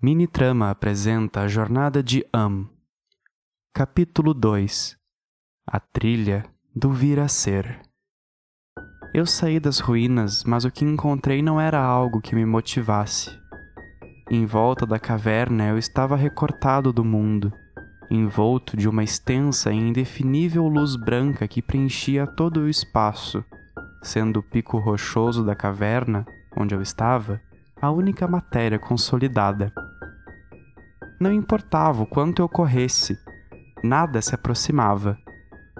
Minitrama apresenta a jornada de Am. Capítulo 2 A trilha do vir a ser. Eu saí das ruínas, mas o que encontrei não era algo que me motivasse. Em volta da caverna eu estava recortado do mundo, envolto de uma extensa e indefinível luz branca que preenchia todo o espaço, sendo o pico rochoso da caverna, onde eu estava, a única matéria consolidada. Não importava o quanto eu corresse, nada se aproximava.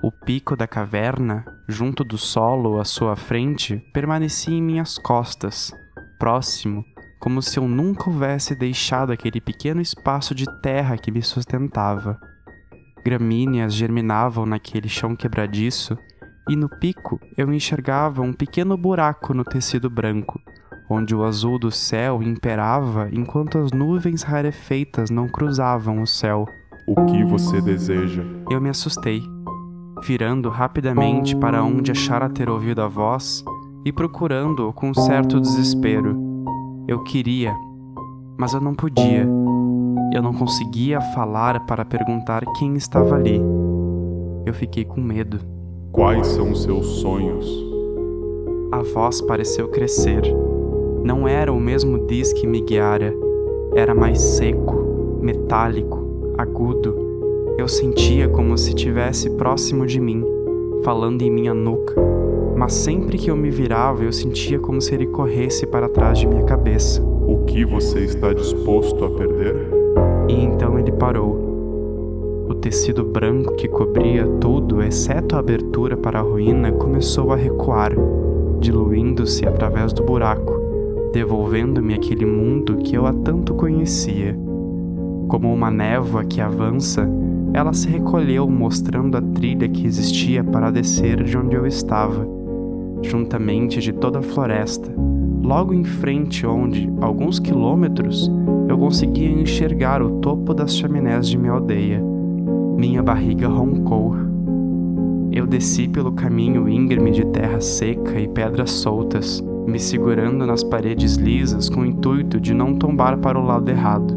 O pico da caverna, junto do solo à sua frente, permanecia em minhas costas, próximo, como se eu nunca houvesse deixado aquele pequeno espaço de terra que me sustentava. Gramíneas germinavam naquele chão quebradiço, e no pico eu enxergava um pequeno buraco no tecido branco, onde o azul do céu imperava enquanto as nuvens rarefeitas não cruzavam o céu. O que você deseja? Eu me assustei, virando rapidamente para onde achara ter ouvido a voz e procurando-o com certo desespero. Eu queria, mas eu não podia. Eu não conseguia falar para perguntar quem estava ali. Eu fiquei com medo. Quais são os seus sonhos? A voz pareceu crescer não era o mesmo diz que me guiara, era mais seco, metálico, agudo. Eu sentia como se estivesse próximo de mim, falando em minha nuca, mas sempre que eu me virava eu sentia como se ele corresse para trás de minha cabeça. O que você está disposto a perder? E então ele parou. O tecido branco que cobria tudo, exceto a abertura para a ruína, começou a recuar, diluindo-se através do buraco devolvendo-me aquele mundo que eu há tanto conhecia. Como uma névoa que avança, ela se recolheu, mostrando a trilha que existia para descer de onde eu estava, juntamente de toda a floresta, logo em frente, onde, alguns quilômetros, eu conseguia enxergar o topo das chaminés de minha aldeia. Minha barriga roncou. Eu desci pelo caminho íngreme de terra seca e pedras soltas me segurando nas paredes lisas com o intuito de não tombar para o lado errado.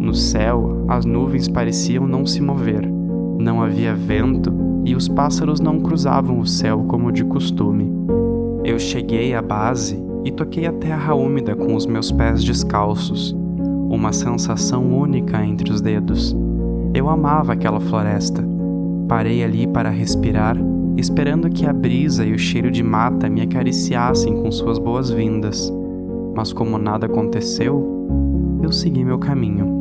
No céu, as nuvens pareciam não se mover, não havia vento e os pássaros não cruzavam o céu como de costume. Eu cheguei à base e toquei a terra úmida com os meus pés descalços, uma sensação única entre os dedos. Eu amava aquela floresta. Parei ali para respirar esperando que a brisa e o cheiro de mata me acariciassem com suas boas-vindas. Mas como nada aconteceu, eu segui meu caminho.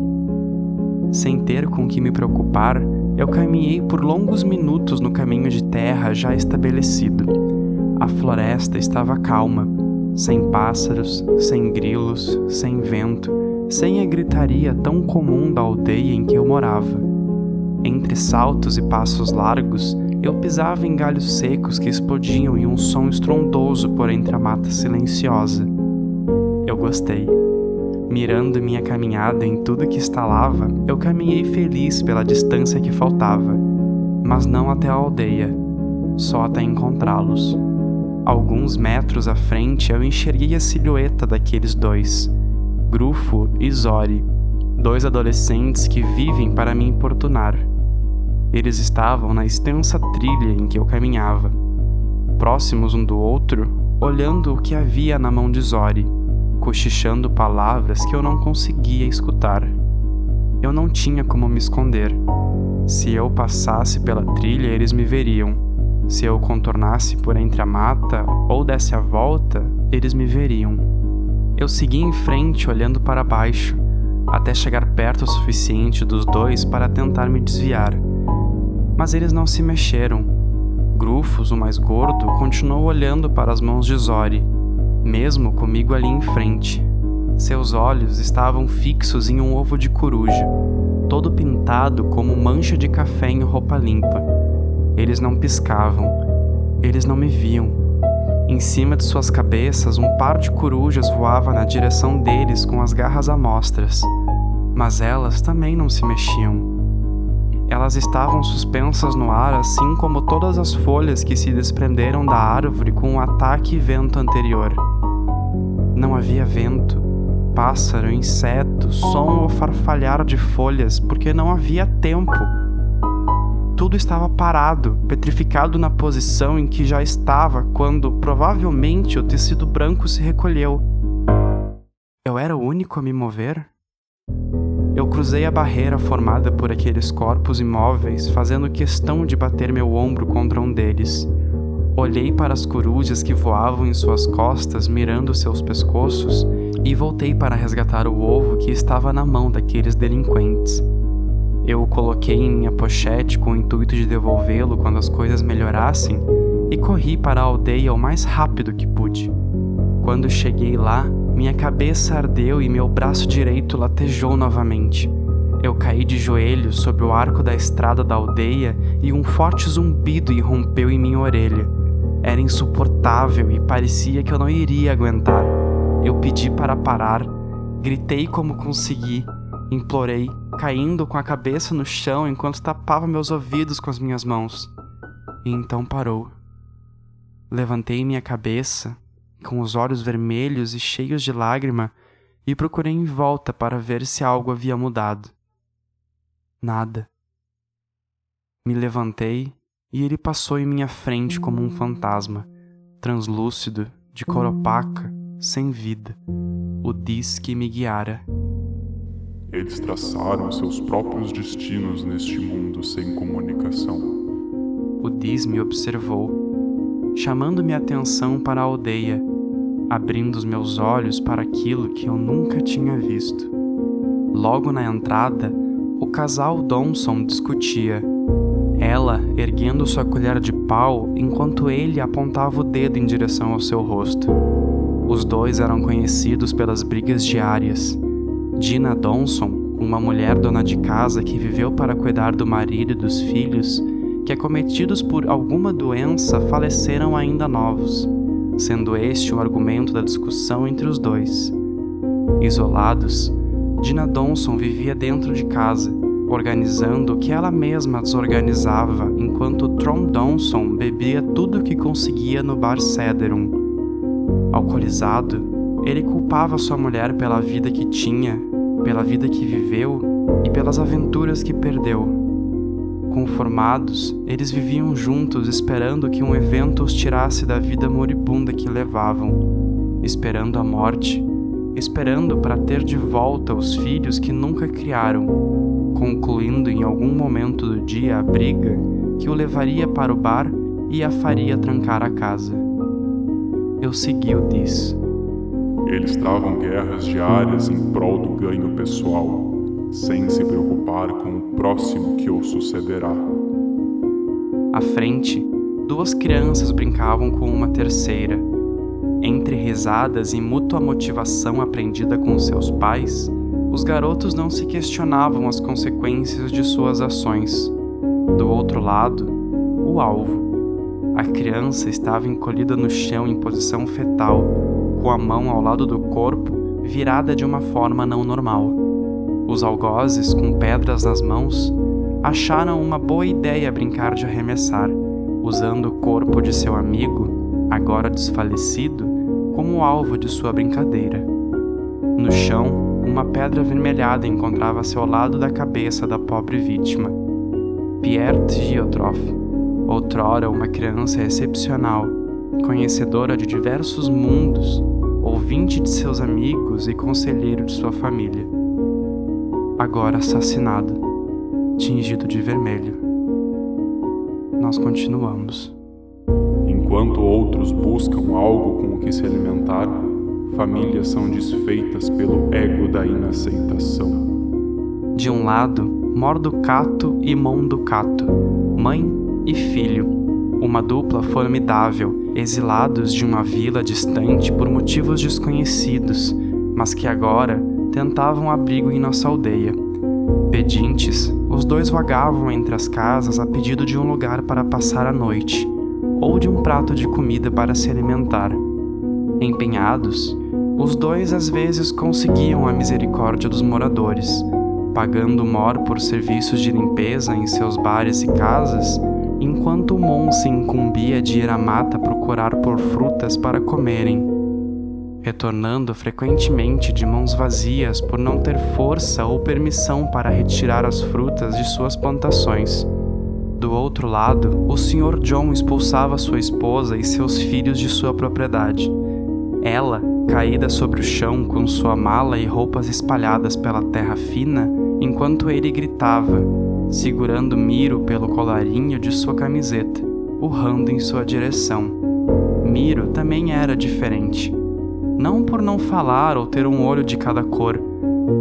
Sem ter com que me preocupar, eu caminhei por longos minutos no caminho de terra já estabelecido. A floresta estava calma, sem pássaros, sem grilos, sem vento, sem a gritaria tão comum da aldeia em que eu morava. Entre saltos e passos largos, eu pisava em galhos secos que explodiam em um som estrondoso por entre a mata silenciosa. Eu gostei. Mirando minha caminhada em tudo que estalava, eu caminhei feliz pela distância que faltava, mas não até a aldeia, só até encontrá-los. Alguns metros à frente eu enxerguei a silhueta daqueles dois, Grufo e Zori, dois adolescentes que vivem para me importunar. Eles estavam na extensa trilha em que eu caminhava, próximos um do outro, olhando o que havia na mão de Zori, cochichando palavras que eu não conseguia escutar. Eu não tinha como me esconder. Se eu passasse pela trilha, eles me veriam. Se eu contornasse por entre a mata ou desse a volta, eles me veriam. Eu segui em frente olhando para baixo, até chegar perto o suficiente dos dois para tentar me desviar mas eles não se mexeram. Grufos, o mais gordo, continuou olhando para as mãos de Zori, mesmo comigo ali em frente. Seus olhos estavam fixos em um ovo de coruja, todo pintado como mancha de café em roupa limpa. Eles não piscavam, eles não me viam. Em cima de suas cabeças, um par de corujas voava na direção deles com as garras amostras, mas elas também não se mexiam. Elas estavam suspensas no ar, assim como todas as folhas que se desprenderam da árvore com o ataque e vento anterior. Não havia vento, pássaro, inseto, som ou farfalhar de folhas, porque não havia tempo. Tudo estava parado, petrificado na posição em que já estava quando, provavelmente, o tecido branco se recolheu. Eu era o único a me mover? Eu cruzei a barreira formada por aqueles corpos imóveis, fazendo questão de bater meu ombro contra um deles. Olhei para as corujas que voavam em suas costas, mirando seus pescoços, e voltei para resgatar o ovo que estava na mão daqueles delinquentes. Eu o coloquei em minha pochete com o intuito de devolvê-lo quando as coisas melhorassem e corri para a aldeia o mais rápido que pude. Quando cheguei lá, minha cabeça ardeu e meu braço direito latejou novamente. Eu caí de joelhos sob o arco da estrada da aldeia e um forte zumbido irrompeu em minha orelha. Era insuportável e parecia que eu não iria aguentar. Eu pedi para parar, gritei como consegui, implorei, caindo com a cabeça no chão enquanto tapava meus ouvidos com as minhas mãos. E então parou. Levantei minha cabeça, com os olhos vermelhos e cheios de lágrima, e procurei em volta para ver se algo havia mudado. Nada. Me levantei e ele passou em minha frente como um fantasma, translúcido, de cor opaca, sem vida. O diz que me guiara. Eles traçaram seus próprios destinos neste mundo sem comunicação. O diz me observou, chamando minha atenção para a aldeia, abrindo os meus olhos para aquilo que eu nunca tinha visto. Logo na entrada, o casal Donson discutia ela erguendo sua colher de pau enquanto ele apontava o dedo em direção ao seu rosto. Os dois eram conhecidos pelas brigas diárias. Dina Donson, uma mulher dona de casa que viveu para cuidar do marido e dos filhos, que acometidos por alguma doença faleceram ainda novos, sendo este o argumento da discussão entre os dois. Isolados, Dina Donson vivia dentro de casa, organizando o que ela mesma desorganizava enquanto Trom Donson bebia tudo o que conseguia no bar Cederum. Alcoolizado, ele culpava sua mulher pela vida que tinha, pela vida que viveu e pelas aventuras que perdeu. Conformados, eles viviam juntos esperando que um evento os tirasse da vida moribunda que levavam, esperando a morte, esperando para ter de volta os filhos que nunca criaram concluindo em algum momento do dia a briga que o levaria para o bar e a faria trancar a casa. Eu segui o Diz. Eles travam guerras diárias em prol do ganho pessoal, sem se preocupar com o próximo que o sucederá. À frente, duas crianças brincavam com uma terceira. Entre risadas e mútua motivação aprendida com seus pais, os garotos não se questionavam as consequências de suas ações. Do outro lado, o alvo. A criança estava encolhida no chão em posição fetal, com a mão ao lado do corpo virada de uma forma não normal. Os algozes, com pedras nas mãos, acharam uma boa ideia brincar de arremessar, usando o corpo de seu amigo, agora desfalecido, como alvo de sua brincadeira. No chão, uma pedra avermelhada encontrava-se ao lado da cabeça da pobre vítima. Pierre Giotroff, outrora uma criança excepcional, conhecedora de diversos mundos, ouvinte de seus amigos e conselheiro de sua família. Agora assassinado, tingido de vermelho. Nós continuamos. Enquanto outros buscam algo com o que se alimentar, famílias são desfeitas pelo ego da inaceitação. De um lado, Morducato e Monducato, mãe e filho, uma dupla formidável, exilados de uma vila distante por motivos desconhecidos, mas que agora tentavam abrigo em nossa aldeia. Pedintes, os dois vagavam entre as casas a pedido de um lugar para passar a noite, ou de um prato de comida para se alimentar. Empenhados, os dois às vezes conseguiam a misericórdia dos moradores, pagando Mor por serviços de limpeza em seus bares e casas, enquanto Mon se incumbia de ir à mata procurar por frutas para comerem. Retornando frequentemente de mãos vazias por não ter força ou permissão para retirar as frutas de suas plantações. Do outro lado, o Sr. John expulsava sua esposa e seus filhos de sua propriedade. Ela, caída sobre o chão com sua mala e roupas espalhadas pela terra fina, enquanto ele gritava, segurando Miro pelo colarinho de sua camiseta, urrando em sua direção. Miro também era diferente. Não por não falar ou ter um olho de cada cor,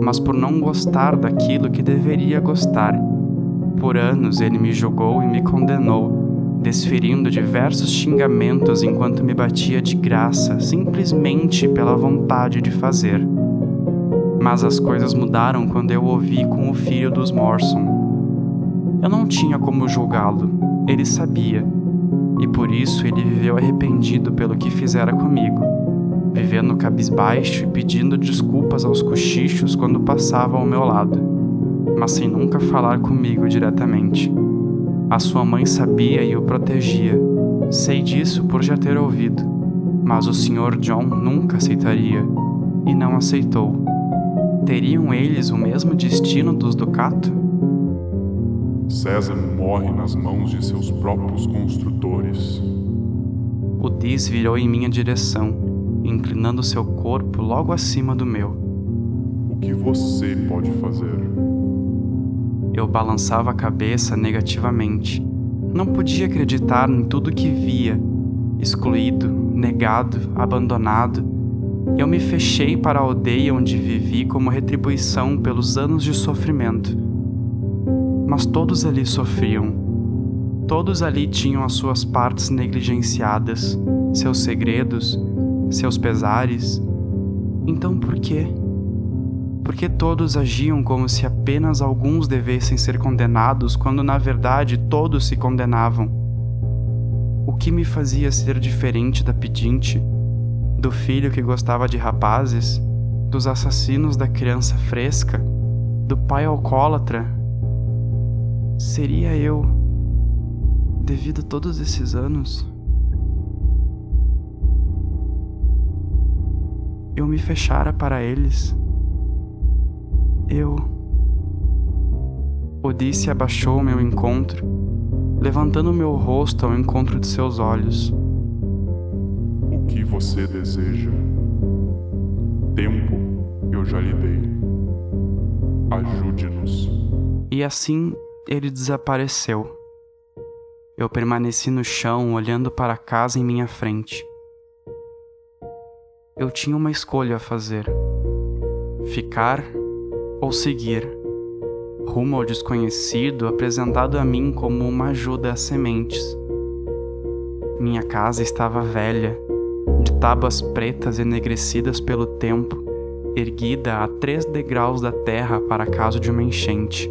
mas por não gostar daquilo que deveria gostar por anos ele me julgou e me condenou, desferindo diversos xingamentos enquanto me batia de graça, simplesmente pela vontade de fazer. Mas as coisas mudaram quando eu ouvi com o filho dos Morson. Eu não tinha como julgá-lo, ele sabia, e por isso ele viveu arrependido pelo que fizera comigo, vivendo cabisbaixo e pedindo desculpas aos cochichos quando passava ao meu lado mas sem nunca falar comigo diretamente. A sua mãe sabia e o protegia. Sei disso por já ter ouvido, mas o Sr. John nunca aceitaria e não aceitou. Teriam eles o mesmo destino dos Ducato? César morre nas mãos de seus próprios construtores. O Diz virou em minha direção, inclinando seu corpo logo acima do meu. O que você pode fazer? Eu balançava a cabeça negativamente. Não podia acreditar em tudo que via. Excluído, negado, abandonado. Eu me fechei para a aldeia onde vivi como retribuição pelos anos de sofrimento. Mas todos ali sofriam. Todos ali tinham as suas partes negligenciadas, seus segredos, seus pesares. Então por quê? porque todos agiam como se apenas alguns devessem ser condenados, quando na verdade todos se condenavam. O que me fazia ser diferente da pedinte, do filho que gostava de rapazes, dos assassinos da criança fresca, do pai alcoólatra? Seria eu, devido a todos esses anos? Eu me fechara para eles eu. Odisse abaixou meu encontro, levantando meu rosto ao encontro de seus olhos. O que você deseja? Tempo eu já lhe dei. Ajude-nos. E assim ele desapareceu. Eu permaneci no chão olhando para a casa em minha frente. Eu tinha uma escolha a fazer: ficar ou seguir, rumo ao desconhecido apresentado a mim como uma ajuda às sementes. Minha casa estava velha, de tábuas pretas enegrecidas pelo tempo, erguida a três degraus da terra para caso de uma enchente.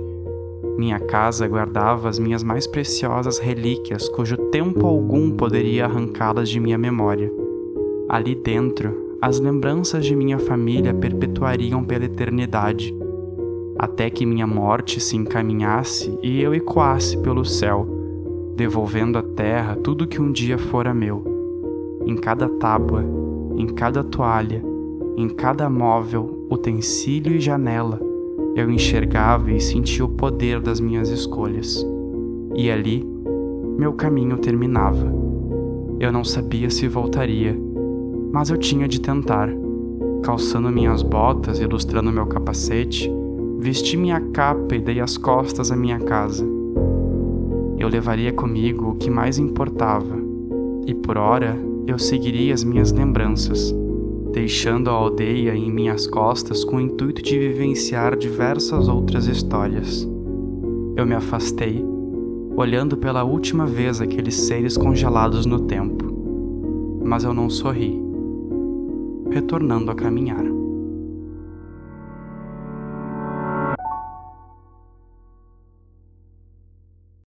Minha casa guardava as minhas mais preciosas relíquias, cujo tempo algum poderia arrancá-las de minha memória. Ali dentro, as lembranças de minha família perpetuariam pela eternidade até que minha morte se encaminhasse e eu ecoasse pelo céu, devolvendo à terra tudo que um dia fora meu. Em cada tábua, em cada toalha, em cada móvel, utensílio e janela, eu enxergava e sentia o poder das minhas escolhas. E ali, meu caminho terminava. Eu não sabia se voltaria, mas eu tinha de tentar. Calçando minhas botas, ilustrando meu capacete, Vesti minha capa e dei as costas à minha casa. Eu levaria comigo o que mais importava, e por hora eu seguiria as minhas lembranças, deixando a aldeia em minhas costas com o intuito de vivenciar diversas outras histórias. Eu me afastei, olhando pela última vez aqueles seres congelados no tempo, mas eu não sorri, retornando a caminhar.